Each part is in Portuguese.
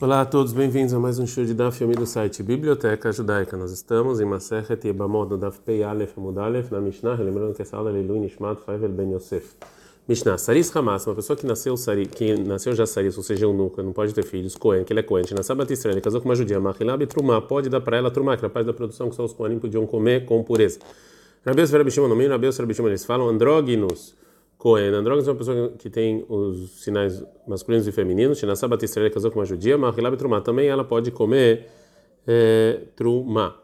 Olá a todos, bem-vindos a mais um show de Daf do site Biblioteca Judaica. Nós estamos em Masechet Yebamot, no Daf Pei Aleph Amud na Mishnah, lembrando que essa aula é Leilu Nishmat Faivel Ben Yosef. Mishnah, Saris Hamas, uma pessoa que nasceu, sari, que nasceu já Saris, ou seja, nunca, não pode ter filhos, Cohen, que ele é Cohen, na Sabat Israel, ele casou com uma judia, Machilab Trumá, pode dar para ela Trumá, que é a parte da produção que só os Cohenim podiam comer com pureza. Rabeus Verabishima, no meio Rabeus Verabishima, eles falam andróginos, Cohen. Andróginos é uma pessoa que tem os sinais masculinos e femininos. Shinasá Batista ele casou com uma judia, Mahilab Trumá. Também ela pode comer é, Trumá.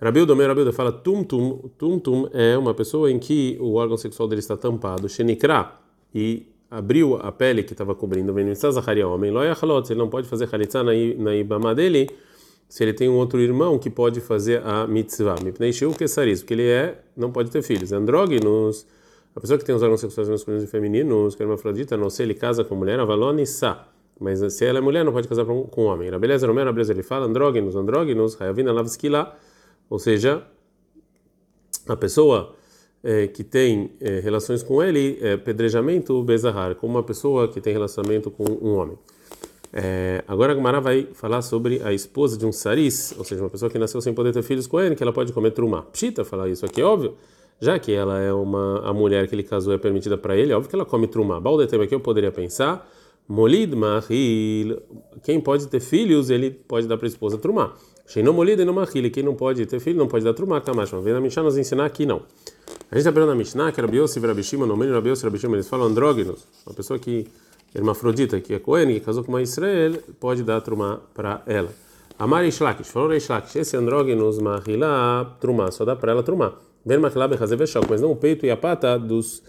Rabildo, meu Rabildo fala tum tum. Tum tum é uma pessoa em que o órgão sexual dele está tampado. Shenikra. E abriu a pele que estava cobrindo. Homem. Ele não pode fazer Halitzá na Ibama dele. Se ele tem um outro irmão que pode fazer a mitzvah. Porque ele é, não pode ter filhos. Andróginos. A pessoa que tem os órgãos sexuais masculinos e femininos, que é hermafrodita, não sei, ele casa com mulher, avalone sa. Mas se ela é mulher, não pode casar com, com homem. A beleza, Romero, a beleza, ele fala, andrógenos, andrógenos, hayavina lavskila, ou seja, a pessoa é, que tem é, relações com ele, é pedrejamento bezahar, como uma pessoa que tem relacionamento com um homem. É, agora a Gemara vai falar sobre a esposa de um saris, ou seja, uma pessoa que nasceu sem poder ter filhos com ele, que ela pode comer trumá. Pshita, falar isso aqui, óbvio já que ela é uma a mulher que ele casou é permitida para ele, óbvio que ela come trumá. Baldetem aqui eu poderia pensar, molid mahil, quem pode ter filhos, ele pode dar para a esposa trumá. Sheino molid e mahil, quem não pode ter filho não pode dar trumá, kamash. Vem na Mishnah nos ensinar aqui não. A gente está aprendendo na Mishnah que Rabi Yossi e Rabi Shimon, no meio Rabi Yossi e Rabi Shimon, eles falam andrógenos, uma pessoa que hermafrodita, que é Cohen, que casou com uma Israel, pode dar trumá para ela. Amar Ishlakish, falou Ishlakish, esse andrógenos mahilá, trumá, só dá para ela trumá. Mas não o peito e a pata dos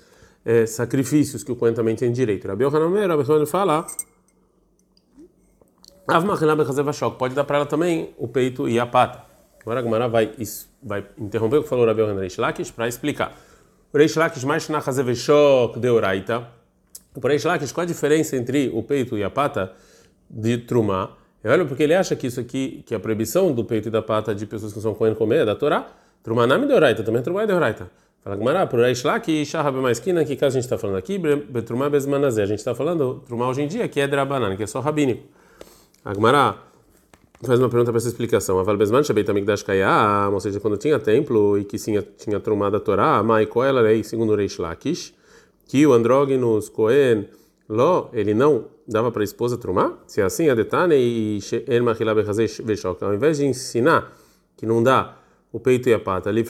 é, sacrifícios que o Cohen também tem direito. Rabi Yohanan Rabi fala. Pode dar para ela também o peito e a pata. Agora a Gemara vai, vai interromper o que falou Rabi Yohanan Reish Lakish para explicar. O Reish Lakish mais na Hazeveshok de Oraita. O Reish Lakish, qual a diferença entre o peito e a pata de Trumá? Olha, porque ele acha que isso aqui, que a proibição do peito e da pata de pessoas que são Cohen comer é da Torá. Trumanami de Oraita, também é de Oraita. Fala Gmará, por Reish lá Shahab mais esquina, que caso a gente está falando aqui, Betrumá Bezmanazé, a gente está falando Trumá hoje em dia, que é Drabanan, que é só rabínico. Agmará faz uma pergunta para essa explicação. Aval Bezman Shabei Tamikdash Kayam, ou seja, quando tinha templo e que sim, tinha Trumá da Torá, Maiko ela segundo Reish Lakish, que o andrógenos Cohen, Ló, ele não dava para a esposa Trumá? Se é assim, a Detane e She'en Machilá Bechazei Veshok, ao invés de ensinar que não dá o peito e a pata. Ali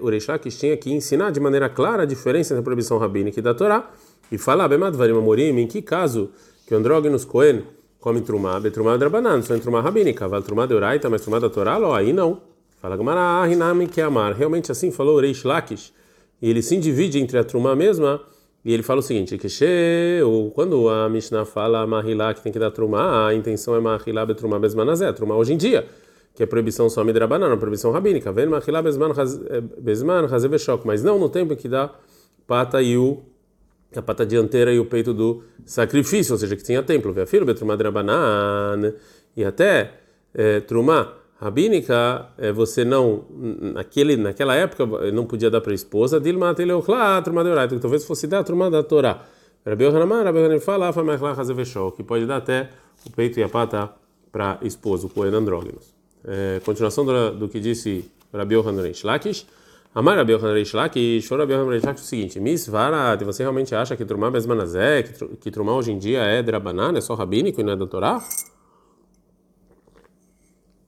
o Reish Lakish tinha que ensinar de maneira clara a diferença entre a proibição rabínica e da Torá e falar, Bemadvarim Amorim, em que caso que andrógenos Cohen come trumá, betrumá drabanan, só em trumá rabínica, vale trumá de Uraita, mas trumá da Torá, lo, aí não. Fala Gamara, Ahinami que amar. Realmente assim falou o Reish. E ele se divide entre a trumá mesma e ele fala o seguinte, que ou quando a Mishnah fala mahilá que tem que dar trumá, a intenção é mahilá betrumá besmanazé, trumá hoje em dia que é proibição só midrabanan, proibição rabínica. Vem machilá bezman bezman hazeveshok, mas não no tempo que dá pata e o a pata dianteira e o peito do sacrifício, ou seja, que tinha templo. Vê filho betrumá drabanan e até é, trumá rabínica, é, você não naquele naquela época não podia dar para a esposa dilma teleuchla trumá de talvez fosse dar trumá da Torá. Rabi Yohanan, Rabi Yohanan fala, que pode dar até o peito e a pata para esposo, o coen andrógenos é, continuação do, do, que disse Rabi Yohanan Reish Lakish. Amar Rabi Yohanan Reish Lakish, ou Rabi Reish Lakish é o seguinte, Miss Varat, você realmente acha que Trumá Besmanazé, que, que Trumá hoje em dia é Drabanan, é só rabínico e não é da Torá?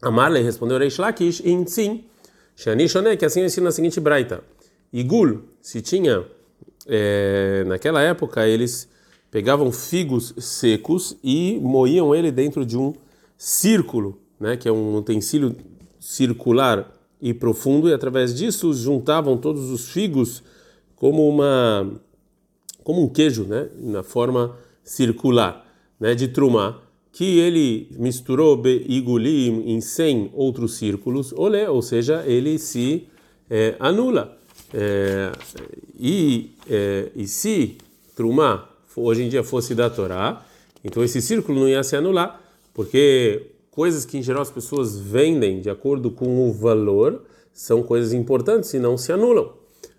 Amarle respondeu Reish Lakish, em sim, Shani Shoné, que assim eu ensino na seguinte braita. Igul, se tinha, é, naquela época, eles pegavam figos secos e moíam ele dentro de um círculo né, que é um utensílio circular e profundo, e através disso juntavam todos os figos como uma como um queijo, né, na forma circular, né, de trumá, que ele misturou igulim em 100 outros círculos, olé, ou seja, ele se é, anula. É, e, é, e se trumá hoje em dia fosse da Torá, então esse círculo não ia se anular, porque coisas que em geral as pessoas vendem de acordo com o valor são coisas importantes e não se anulam.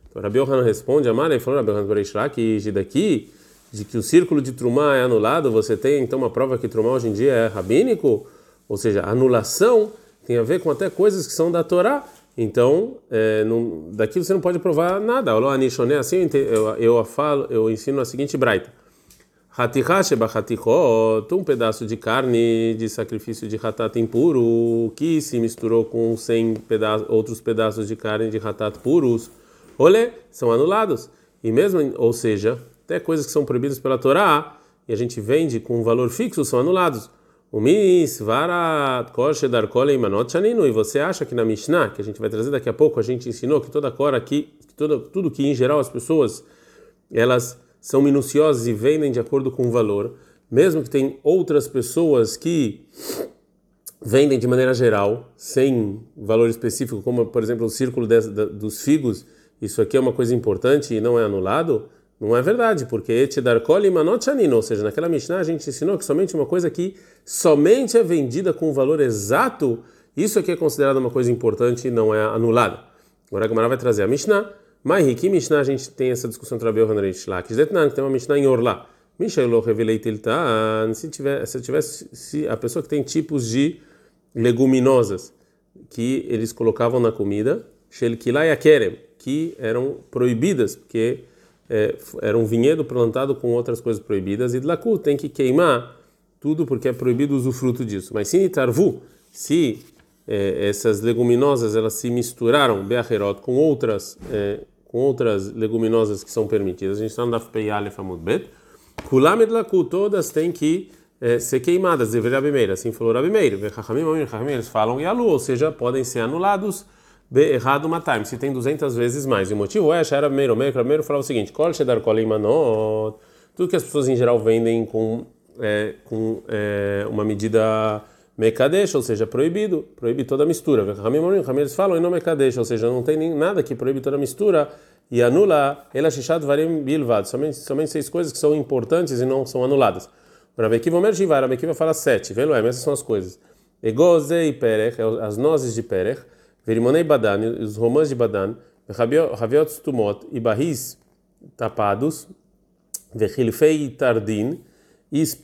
Então Rabi responde, Amara, e falou Rabi Yohanan que daqui de que o círculo de Trumá é anulado, você tem então uma prova que Trumá hoje em dia é rabínico, ou seja, anulação tem a ver com até coisas que são da Torá. Então, é, não, daqui você não pode provar nada. Alô, Anishoné, assim eu, eu, falo, eu ensino a seguinte braita. Um pedaço de carne de sacrifício de ratat impuro que se misturou com 100 pedaços, outros pedaços de carne de ratat puros, olê, são anulados. E mesmo, ou seja, até coisas que são proibidas pela Torá e a gente vende com um valor fixo são anulados. O misvarat koshedar koleimanot chaninu. E você acha que na Mishnah, que a gente vai trazer daqui a pouco, a gente ensinou que toda cor aqui, que toda, tudo que em geral as pessoas elas são minuciosas e vendem de acordo com o valor, mesmo que tem outras pessoas que vendem de maneira geral, sem valor específico, como por exemplo o círculo de, dos figos, isso aqui é uma coisa importante e não é anulado. Não é verdade, porque Etidarkoli Manotchanin, ou seja, naquela Mishnah a gente ensinou que somente uma coisa que somente é vendida com o valor exato, isso aqui é considerado uma coisa importante e não é anulada. Agora a Gamara vai trazer a Mishnah. Mas que Mishnah a gente tem essa discussão entre Rabeu Hanarei Shlakis Detnan, que tem uma Mishnah em Orlá. Mishailo revelei tiltan, se tiver, se tivesse, se a pessoa que tem tipos de leguminosas que eles colocavam na comida, shel kilaya kerem, que eram proibidas, porque é, era um vinhedo plantado com outras coisas proibidas, e Dlaku tem que queimar tudo porque é proibido o fruto disso. Mas se Nitarvu, se é, essas leguminosas elas se misturaram, Beacherot, com outras, é, com outras leguminosas que são permitidas, a gente está no Dafpei Aleph Amud Kulamed Laku, todas têm que é, ser queimadas, deveria Rabi assim falou Rabi Meir, eles falam Yalu, ou seja, podem ser anulados. Errado uma time, se tem 200 vezes mais. E o motivo é, era primeiro, primeiro falava o seguinte: Kol Shedar Kol Imanot, tudo que as pessoas em geral vendem com, é, com é, uma medida Mekadesh, ou seja, proibido, proíbe toda mistura. Eles falam, e não Mekadesh, ou seja, não tem nem nada que proíbe toda mistura. E anula ela shishad varim bilvad, somente somente seis coisas que são importantes e não são anuladas. Rabekiva Omer Shivar, Rabekiva fala sete, velo é, essas são as coisas. Egozei perech, é as nozes de perech, Verimonei Badan, os romãs de Badan, Raviot Stumot e barris tapados, Vechilfei Tardin,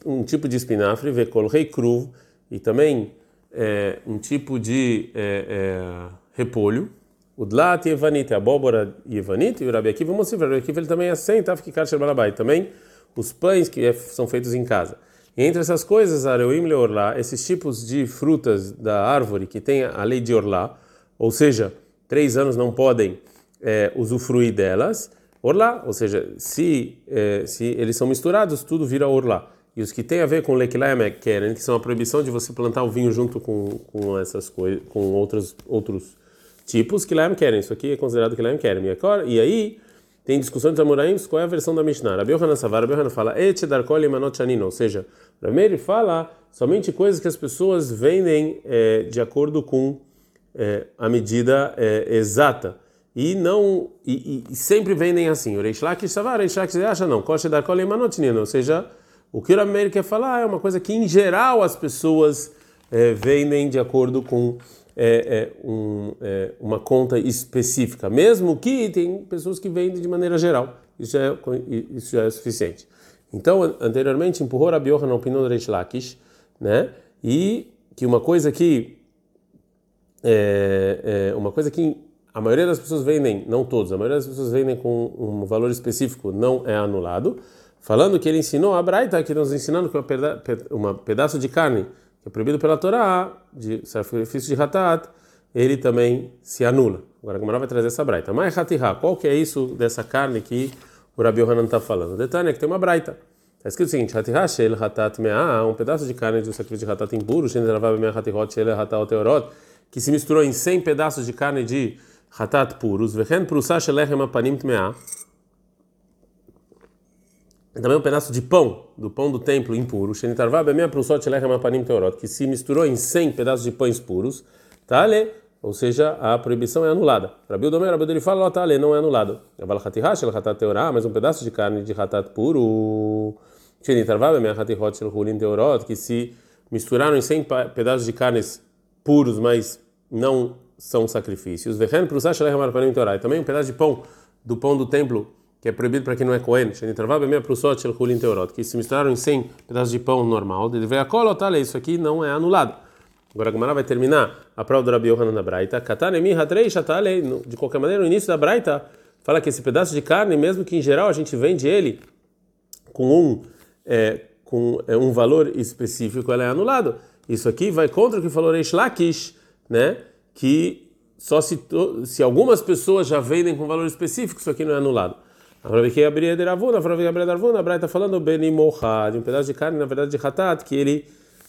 um tipo de espinafre, Vekolrei Kruv, e também é, um tipo de é, é, repolho, o Dlat Evanit, a abóbora Evanit, e o Rabi Akiva Mosif, o Rabi ele também assenta, ficar Balabai, também os pães que é, são feitos em casa. E entre essas coisas, Areuim Leorlá, esses tipos de frutas da árvore que tem a lei de Orlá, ou seja, três anos não podem é, usufruir delas, orlá, ou seja, se, é, se eles são misturados, tudo vira orlá. E os que têm a ver com lekilayamek querem, que são a proibição de você plantar o vinho junto com, com essas coisas, com outros outros tipos, que querem. Isso aqui é considerado que querem. E aí tem discussão entre Amoraim, qual é a versão da Mishnah. Rabi Yohanan Savar, Rabi Yohanan fala, Et darkol manot chanino, ou seja, primeiro ele fala somente coisas que as pessoas vendem é, de acordo com é, a medida é, exata. E não e, e, sempre vendem assim. O Reish Lakish Savar, Reish Lakish acha não. Kosher dar ou seja, o que o Rameir quer falar é uma coisa que em geral as pessoas é, vendem de acordo com é, é, um, uma conta específica, mesmo que tem pessoas que vendem de maneira geral. Isso já é, isso já é suficiente. Então, anteriormente, empurrou a Bioha na opinião do Reish Lakish, né? E que uma coisa que uma coisa que a maioria das pessoas vendem, não todos, a maioria das pessoas vendem com um valor específico, não é anulado. Falando que ele ensinou a Braita, que nos ensinando que um pedaço de carne que é proibido pela Torá, de sacrifício de Hatat, ele também se anula. Agora a Gamara vai trazer essa Braita. Mas Hatihá, qual que é isso dessa carne que o Rabi Yohanan está falando? O detalhe é que tem uma Braita. Está escrito o seguinte: Hatihá shel Hatat mea, um pedaço de carne de sacrifício de Hatat impuro, shen ravava mea Hatihot shel Hatat que se misturou em 100 pedaços de carne de hatat puros, vehen prusash lechem apanim tmeah, também um pedaço de pão, do pão do templo impuro, que se misturou em 100 pedaços de pães puros, tá ou seja, a proibição é anulada. Rabi Odomer, Rabi ele fala, tá não é anulado. Mas um pedaço de carne de hatat puro, que se misturaram em 100 pedaços de carnes puros, mas não são sacrifícios. Também um pedaço de pão do pão do templo que é proibido para quem não é Cohen, que se misturaram em 100 pedaços de pão normal, isso aqui não é anulado. Agora a Gemara vai terminar a prova do Rabi Yohanan da Braita. De qualquer maneira, no início da Braita, fala que esse pedaço de carne, mesmo que em geral a gente vende ele com um, é, com é, um valor específico, ela é anulado. Isso aqui vai contra o que falou Reish Lakish, né? Que só se, se algumas pessoas já vendem com valor específico, isso aqui não é anulado. Abrir de Ravuna, agora que abrir de Ravuna, a Braita está falando benimoha, de um pedaço de carne, na verdade de hatat, que ele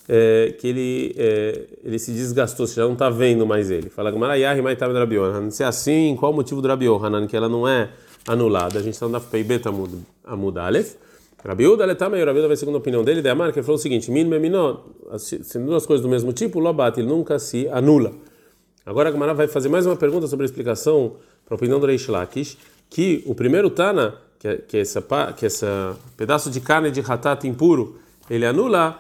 é, que ele, é, ele se desgastou, você já não está vendo mais ele. Fala Gamarayahi Maitav Rabi Yohanan. Se é assim, qual o motivo do Rabi Yohanan, que ela não é anulada? A gente está no Daf Peibet Amud Aleph. Rabi Uda Letama, Rabi Uda vai segundo a opinião dele, de Amar, que ele falou o seguinte: Min Meminó, sendo duas coisas do mesmo tipo, Lobat, ele nunca se anula. Agora a Gamara vai fazer mais uma pergunta sobre a explicação para a opinião do Reish Lakish, que o primeiro Tana, que, é, que, é essa, que é esse pedaço de carne de ratat impuro, ele anula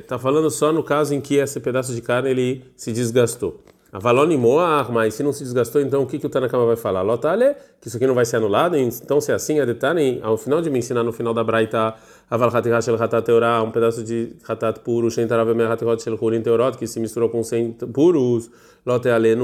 está falando só no caso em que esse pedaço de carne ele se desgastou. A valone moar, mas se não se desgastou, então o que, que o Tanakama vai falar? Lotale, que isso aqui não vai ser anulado, então se é assim, a detalhe, ao final de me ensinar no final da Braita, Aval Hatirash El Hatat Teorá, um pedaço de Hatat puro, Shentarav Me Hatirot Shel Hurin Teorot, que se misturou com 100 puros, Lotale,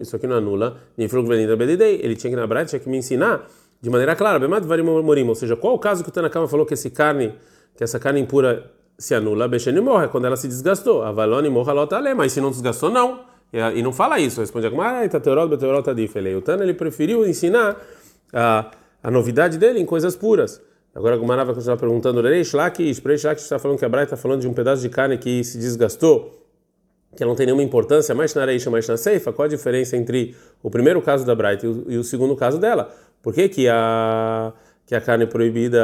isso aqui não anula, Nifrug Venida Bedidei, ele tinha que na Braita, tinha que me ensinar de maneira clara, Bemad Varim Morim, ou seja, qual o caso que o Tanakama falou que esse carne, que essa carne impura se anula Bechene morre, quando ela se desgastou. A Valone morra lota ale, mas se não desgastou, não. E não fala isso, responde a Gumara, Itateorot, Beteorot, Adif. O Tana ele preferiu ensinar a, a novidade dele em coisas puras. Agora a Gumara vai continuar perguntando, Reish Lakish, Reish Lakish está falando que a Braita está falando de um pedaço de carne que se desgastou, que não tem nenhuma importância, mais na Reish, mais na Seifa. Qual a diferença entre o primeiro caso da Braita e e o segundo caso dela? Por que, que, a, que a carne proibida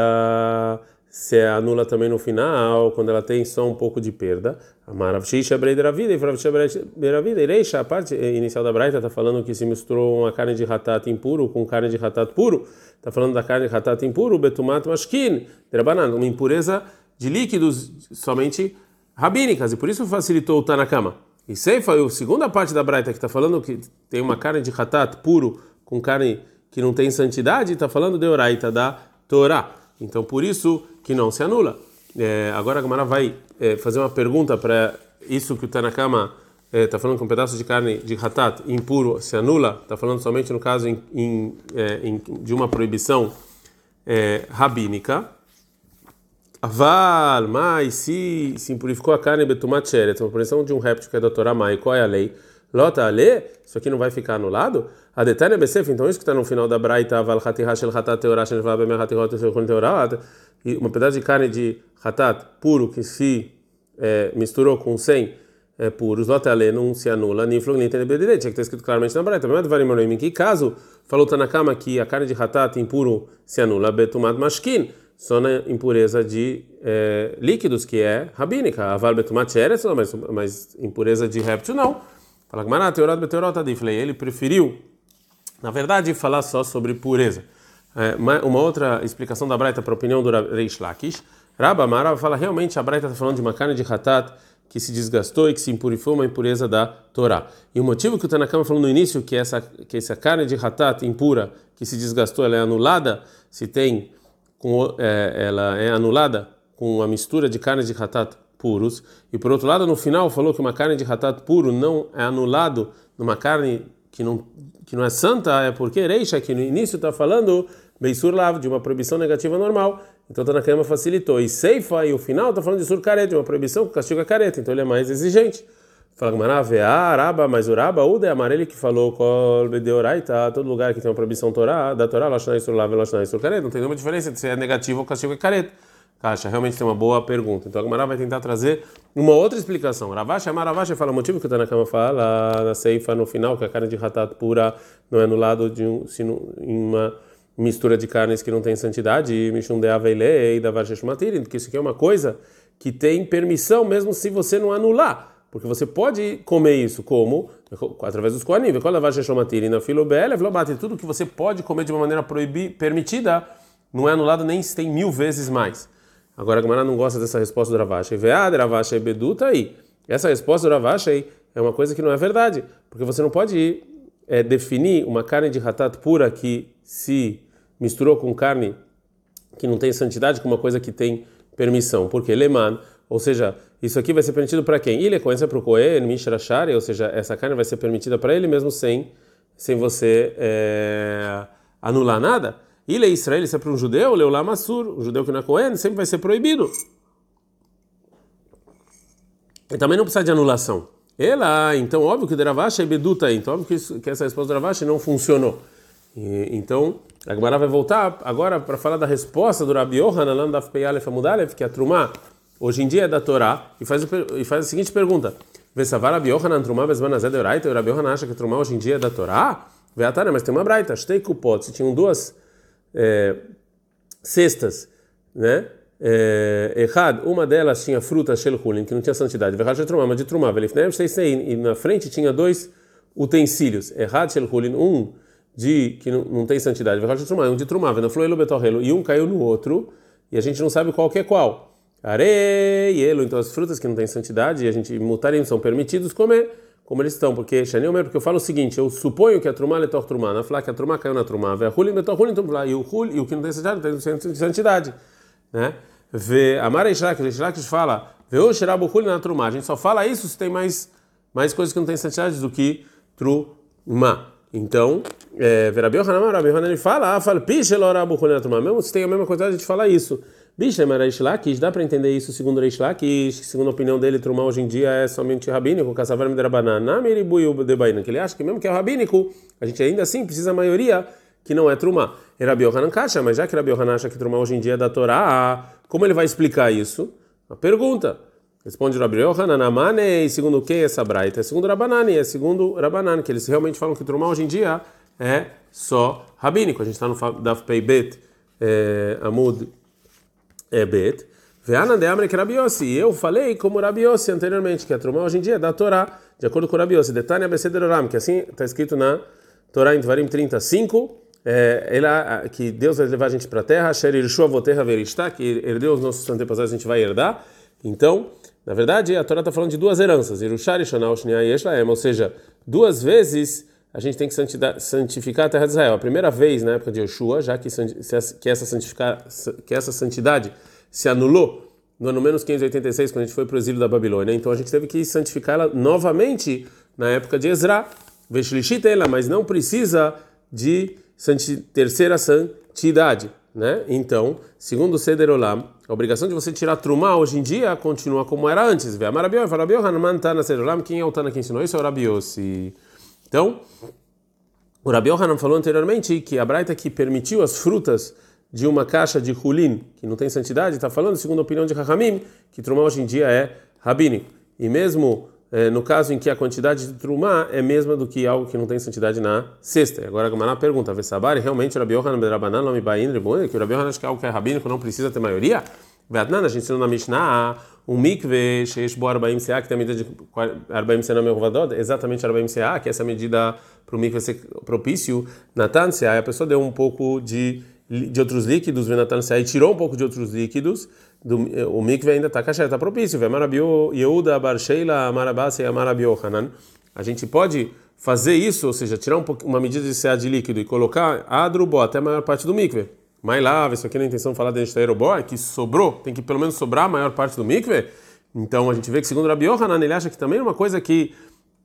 se anula também no final, quando ela tem só um pouco de perda. E a parte inicial da Braita está falando que se misturou uma carne de ratat impuro com carne de ratat puro. Está falando da carne de ratat impuro, betumat mashkin, drabanan, uma impureza de líquidos somente rabínicas, e por isso facilitou o Tanakama. E Seifa, a segunda parte da Braita que está falando que tem uma carne de ratat puro com carne que não tem santidade, está falando de Oraita da Torá. Então por isso que não se anula. É, agora a Gamara vai é, fazer uma pergunta para isso que o Tanakama está é, falando que um pedaço de carne de ratat impuro se anula, está falando somente no caso em, em, é, em, de uma proibição é, rabínica. Aval, mas se, se impurificou a carne betumat uma proibição de um réptil que é da Torá Mai, qual é a lei? Lota ale, isso aqui não vai ficar anulado? A Detania Besef, então isso que está no final da Braita, Val Hatihah Shel Hatat Teorah Shel Vabem Hatihot Shel Uma pedaço de carne de hatat puro que se é, misturou com 100 é, puros, lotale não se anula, nem flog nem tem tinha que estar escrito claramente na Braita. Mas varim em que caso falou Tanakama que a carne de hatat impuro se anula, betumat mashkin, só na impureza de é, líquidos que é rabínica, aval betumat sheretz, mas, mas impureza de réptil não. Fala que maná teorot beteorot adiflei, ele preferiu, na verdade, falar só sobre pureza. É, uma outra explicação da Braita para a opinião do Reish Lakish. Rabba Mara fala realmente a Braita está falando de uma carne de hatat que se desgastou e que se impurificou uma impureza da Torá. E o motivo que o Tanakama falou no início que essa que essa carne de hatat impura que se desgastou ela é anulada se tem com, é, ela é anulada com a mistura de carne de hatat puros e por outro lado no final falou que uma carne de hatat puro não é anulado numa carne que não que não é santa é porque Reisha que no início está falando Beisur Lav, de uma proibição negativa normal. Então Tanakama facilitou. E Seifa, e o final, está falando de Sur Careta, de uma proibição que castiga a careta. Então ele é mais exigente. Fala Gmarave, Araba, mas Uraba, Uda é amarelo que falou Kol Bedeoraita, todo lugar que tem uma proibição Torá, da Torá, Lashna Sur Lav, Lashna Sur Careta. Não tem nenhuma diferença se é negativo ou castigo a careta. Caixa, realmente tem uma boa pergunta. Então a Gemara vai tentar trazer uma outra explicação. Ravash, Amaravash fala o motivo que o Tanakama fala na Seifa no final, que a carne de ratat pura não é no lado de um, sino, em uma mistura de carnes que não tem santidade, Mishum e da Varsheshmatirin, porque isso aqui é uma coisa que tem permissão mesmo se você não anular. Porque você pode comer isso como? Através dos Koanim. Qual é a Varsheshmatirin? Na filobele. Tudo que você pode comer de uma maneira proibir, permitida não é anulado nem se tem mil vezes mais. Agora a Gamara não gosta dessa resposta do Ravashi. Vead, Ravashi, Bedu, tá aí. Essa resposta do Ravashi é uma coisa que não é verdade. Porque você não pode é, definir uma carne de ratat pura que se misturou com carne que não tem santidade com uma coisa que tem permissão. Porque leman, ou seja, isso aqui vai ser permitido para quem? Ele conhece para o Kohen, Mishrashari, ou seja, essa carne vai ser permitida para ele mesmo sem, sem você é, anular nada. Ilha Israel, isso é para um judeu, Leulá Massur, o judeu que não é Cohen, sempre vai ser proibido. E também não precisa de anulação. Ela, então, óbvio que o Deravash é beduta, então óbvio que, isso, que essa resposta do Deravash não funcionou. E, então, a Gemara vai voltar agora para falar da resposta do Rabi Yohanan, lá no Daf Peyalef Amudalef, que é a Trumá, hoje em dia é da Torá, e faz, e faz a seguinte pergunta: Vesavar Rabi Yohanan Trumá Besmanazé de Oraita, o Rabi Yohanan acha que a Trumá hoje em dia é da Torá? Veatara, mas tem uma Braita, Shtei Kupot, se tinham duas é, cestas, né? É, errado, uma delas tinha frutas shelchulin, que não tinha santidade, verrad trumá, mas de trumá, e na frente tinha dois utensílios, errado shelchulin, um de que não, não tem santidade, verrad de trumá, um de trumá, e um caiu no outro, e a gente não sabe qual que é qual. Areielo, então as frutas que não têm santidade, e a gente mutarim são permitidos comer como eles estão, porque Shaniomer, porque eu falo o seguinte, eu suponho que a trumá é trumá, na falar que a trumá caiu na trumá, ve hulin letor hulin então e o hul e o que não tem santidade tem santidade, né? Ve amar Ishlak, Ishlak fala, ve o shirabu hulin na trumá, a gente só fala isso se tem mais mais coisas que não tem santidade do que trumá. Então, é, Verabiel Hanamar, Rabi Hanan ele fala, ah, fala, piche lorabu hulin na trumá, mesmo se tem a mesma quantidade, a gente fala isso. Bishlem era Reish dá para entender isso segundo Reish Lakish, segundo a opinião dele, Trumá hoje em dia é somente rabínico, Kassavar Midrabanan, Namiribuyu Debaina, que ele acha que mesmo que é rabínico, a gente ainda assim precisa a maioria que não é Trumá. Era Biohanan Kasha, mas já que Rabi Yohanan acha que Trumá hoje em dia é da Torá, como ele vai explicar isso? Uma pergunta. Responde Rabi Yohanan, Amane, segundo quem essa braita? É segundo Rabanani, é segundo Rabanan, que eles realmente falam que Trumá hoje em dia é só rabínico. A gente está no Daf Peibet é, Amud é bet. Veana de Amre que Rabiosi. Eu falei como Rabiosi anteriormente, que a Trumá hoje em dia é da Torá, de acordo com Rabiosi. Detânia Becederoram, que assim está escrito na Torá em Dvarim 35. É, que Deus vai levar a gente para a terra, Sherirshua Voterra Veristá, que herdeu os nossos antepassados, a gente vai herdar. Então, na verdade, a Torá está falando de duas heranças, Irushar e Yeshlaem, ou seja, duas vezes a gente tem que santificar a terra de Israel. A primeira vez na época de Yeshua, já que, que, essa, que essa santidade se anulou no ano menos 586, quando a gente foi para o exílio da Babilônia. Então a gente teve que santificá-la novamente na época de Ezra. ela, mas não precisa de terceira santidade. Né? Então, segundo Seder Olam, a obrigação de você tirar Trumá hoje em dia continua como era antes. Vê Marabio, Farabio, Hanuman, Tana, Seder Olam, quem é o Tana que ensinou isso é o Rabiossi. Então, o Rabi Yohanan falou anteriormente que a Braita que permitiu as frutas de uma caixa de hulin, que não tem santidade, está falando, segundo a opinião de Rahamim, que Trumá hoje em dia é rabínico. E mesmo eh, no caso em que a quantidade de Trumá é mesma do que algo que não tem santidade na cesta. Agora a Gamara pergunta, Vessabari, realmente Rabi Yohanan Bedrabanan, nome Bain, que o Rabi Yohanan acha que algo que é rabínico não precisa ter maioria? Vetnan, a gente ensinou na Mishnah, um mikve, sheish bo arbaim seah, que tem a medida de arbaim seah na rovador, exatamente arbaim seah, que é essa medida para o mikve ser propício, natan seah, a pessoa deu um pouco de, de outros líquidos, natan seah, e tirou um pouco de outros líquidos, do, o mikve ainda está kasher, está propício, a gente pode fazer isso, ou seja, tirar um uma medida de seah de líquido e colocar adrubo até a maior parte do mikve. Mas lá, isso aqui na intenção de falar de Enshtaerobó, é que sobrou, tem que pelo menos sobrar a maior parte do mikve. Então a gente vê que segundo Rabi Yohanan, ele acha que também é uma coisa que,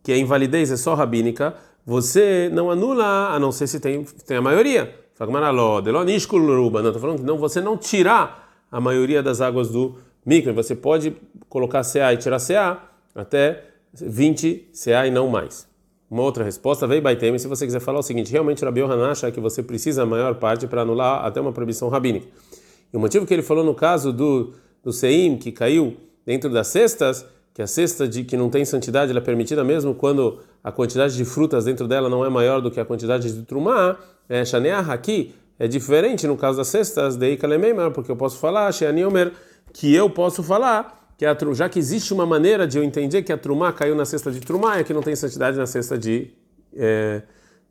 que a invalidez é só rabínica, você não anula, a não ser se tem, tem a maioria. Não, estou falando que não, você não tirar a maioria das águas do mikve. Você pode colocar CA e tirar CA até 20 CA e não mais. Uma outra resposta veio Baitem, se você quiser falar o seguinte, realmente Rabi Yohanan acha que você precisa a maior parte para anular até uma proibição rabínica. E o motivo que ele falou no caso do, do Seim, que caiu dentro das cestas, que a cesta de que não tem santidade é permitida mesmo quando a quantidade de frutas dentro dela não é maior do que a quantidade de trumá, é aqui é diferente no caso das cestas, de Ikalemeimer, porque eu posso falar, Sheaniomer, que eu posso falar que a, já que existe uma maneira de eu entender que a trumá caiu na cesta de trumá, é que não tem santidade na cesta de é,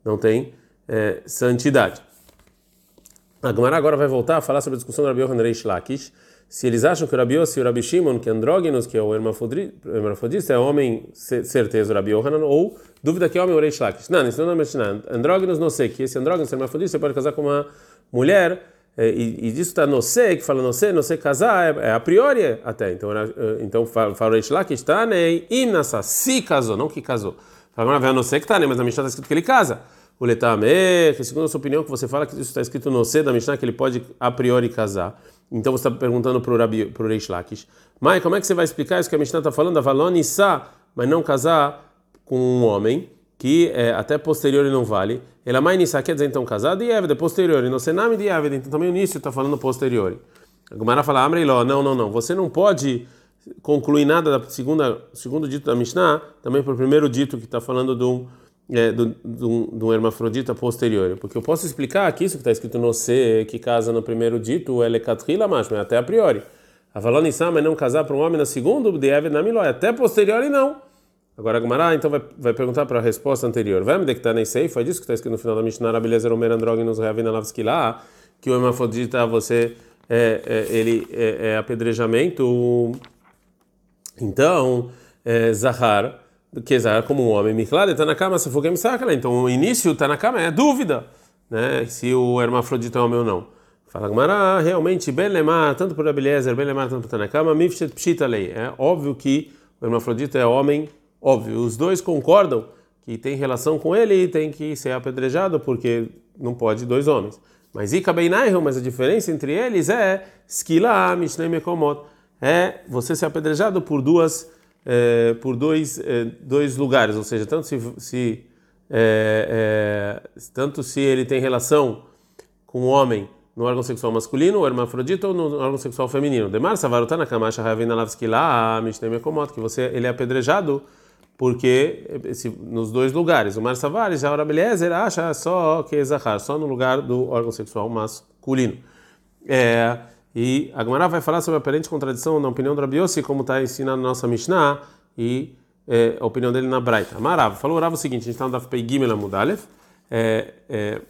não tem é, santidade. A Gemara agora vai voltar a falar sobre a discussão do Rabi Yohanan Reish Lakish, se eles acham que o Rabi Yossi e o Rabi Shimon, que é andrógenos, que é o hermafrodita, é homem, certeza o Rabi Yohanan, ou dúvida que é homem o Reish Lakish. Não, isso não é Mishnah. Andrógenos não sei, que esse andrógenos, hermafrodita, pode casar com uma mulher, é, e, e disso está no sei, que fala no sei, no sei casar, é, é, a priori até. Então, então fala o Reish Lakish, tá, né? Se casou, não que casou. Fala, mas não sei que tá, né? Mas na Mishnah está escrito que ele casa. O Letame, segundo a sua opinião, que você fala que isso está escrito no sei da Mishnah, que ele pode a priori casar. Então você está perguntando para o Rabi, para Reish Lakish. Mas como é que você vai explicar isso que a Mishnah está falando? Avalonissa, mas não casar com um homem que é, até posterior não vale. Ela mais nissa quer dizer então casado e évida, posterior. Não sei nome de évida, então também o início está falando posterior. A Gumara fala, Amreiló, não, não, não. Você não pode concluir nada da segunda, segundo dito da Mishnah, também para o primeiro dito que está falando um é, do, do, do hermafrodita posterior. Porque eu posso explicar que isso que está escrito no C, que casa no primeiro dito, é katrila mas até a priori. A falando em mas não casar para um homem na segunda, de Eved na Milói, até posterior e não. Agora a Gumara então vai, vai perguntar para a resposta anterior. Vai me dectar nem sei, foi disso que está escrito no final da Mishnah, Rabelezer Omer Andrógenos Reavina Lavskila, que o hermafrodita você é, é, ele é, é, apedrejamento. Então, é, Zahar que é como um homem Mikhlad está na cama, se for Sakala. Então o início está na cama, é dúvida, né? Se o hermafrodita é homem ou não. Fala Gmará, realmente, Ben Lemar, tanto por Abeliezer, Ben Lemar, tanto por Tanakama, Mifshet Pshita Lei. É óbvio que o hermafrodita é homem, óbvio. Os dois concordam que tem relação com ele e tem que ser apedrejado porque não pode dois homens. Mas Ika mas a diferença entre eles é Skila Mishnei Mekomot. É você ser apedrejado por duas é, por dois, é, dois lugares, ou seja, tanto se, se é, tanto se ele tem relação com o homem no órgão sexual masculino, o hermafrodita, ou no órgão sexual feminino. Demar savarutana kamacha ravina lavskila mishnei mekomot, que você ele é apedrejado porque nos dois lugares. O Mar Savares, o Rabeliezer acha só que é Zahar, só no lugar do órgão sexual masculino. É, e a Gemara vai falar sobre a aparente contradição na opinião do Rabi Yossi, como está ensinando na nossa Mishnah, e é, a opinião dele na Braita. Amarav, falou o seguinte, a gente está no Daf Pei Gimel Amudalev, é, é,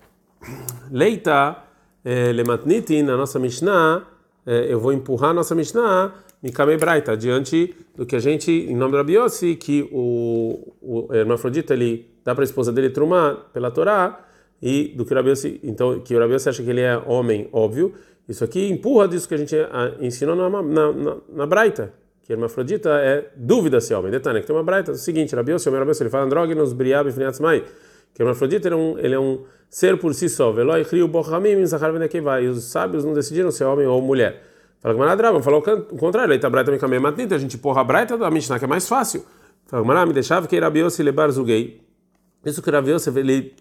Leita é, Lematniti, na nossa Mishnah, é, eu vou empurrar a nossa Mishnah, Mikame Braita, diante do que a gente, em nome do Rabi Yossi, que o, o hermafrodita, ele dá para a esposa dele trumar pela Torá, e do que o Rabi Yossi, então, que o Rabi Yossi acha que ele é homem, óbvio, isso aqui empurra disso que a gente ah, ensinou na, na, na, na Braita, que hermafrodita é dúvida se é homem. Detalhe, que tem uma Braita, é o seguinte, Rabi Yossi, ele fala andrógenos, briab e fniatzmai, que hermafrodita ele é, um, ele é um ser por si só, veloi rio bochamim, zahar venekevai, e os sábios não decidiram se é homem ou mulher. Fala que Manadraba, falou o contrário, Eita Braita me camei matnita, a gente porra a Braita da Mishnah, que é mais fácil. Fala que me deixava que Rabi Yossi lebar zugei. Isso que Rabi Yossi, ele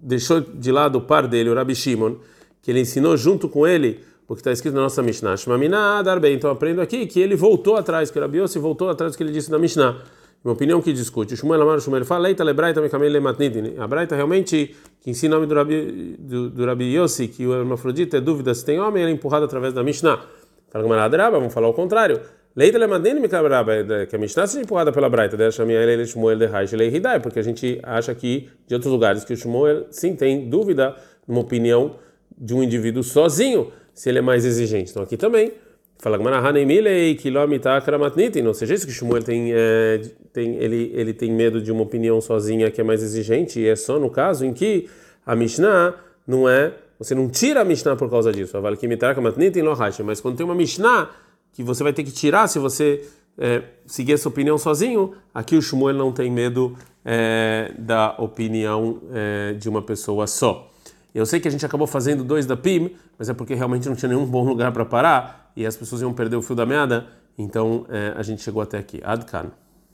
deixou de lado o par dele, o Rabi Shimon, que ele ensinou junto com ele o que está escrito na nossa Mishnah. Shmamina bem. Então aprendo aqui que ele voltou atrás, que o Rabi Yossi voltou atrás do que ele disse na Mishnah. Uma opinião que discute. O Shmuel Amar, Shmuel fala, Leita lebraita mekamei lematnidin. A Braita realmente, que ensina o nome do Rabi, do, do Rabi Yossi, que o hermafrodita é dúvida se tem homem, ele é empurrado através da Mishnah. Fala Gamaradraba, vamos falar o contrário. Leita lematnidin mekabraba, é que a Mishnah seja empurrada pela Braita, deixa minha ele Shmuel de Raish Leihidai, porque a gente acha que, de outros lugares, que o Shmuel, sim, tem dúvida, numa opinião de um indivíduo sozinho, se ele é mais exigente. Então aqui também, fala ou seja, isso que Shmuel tem, é, tem ele, ele tem medo de uma opinião sozinha que é mais exigente, e é só no caso em que a Mishnah não é, você não tira a Mishnah por causa disso, mas quando tem uma Mishnah que você vai ter que tirar se você é, seguir essa opinião sozinho, aqui o Shmuel não tem medo é, da opinião é, de uma pessoa só. Eu sei que a gente acabou fazendo dois da PIM, mas é porque realmente não tinha nenhum bom lugar para parar e as pessoas iam perder o fio da meada, então é, a gente chegou até aqui. Adkan.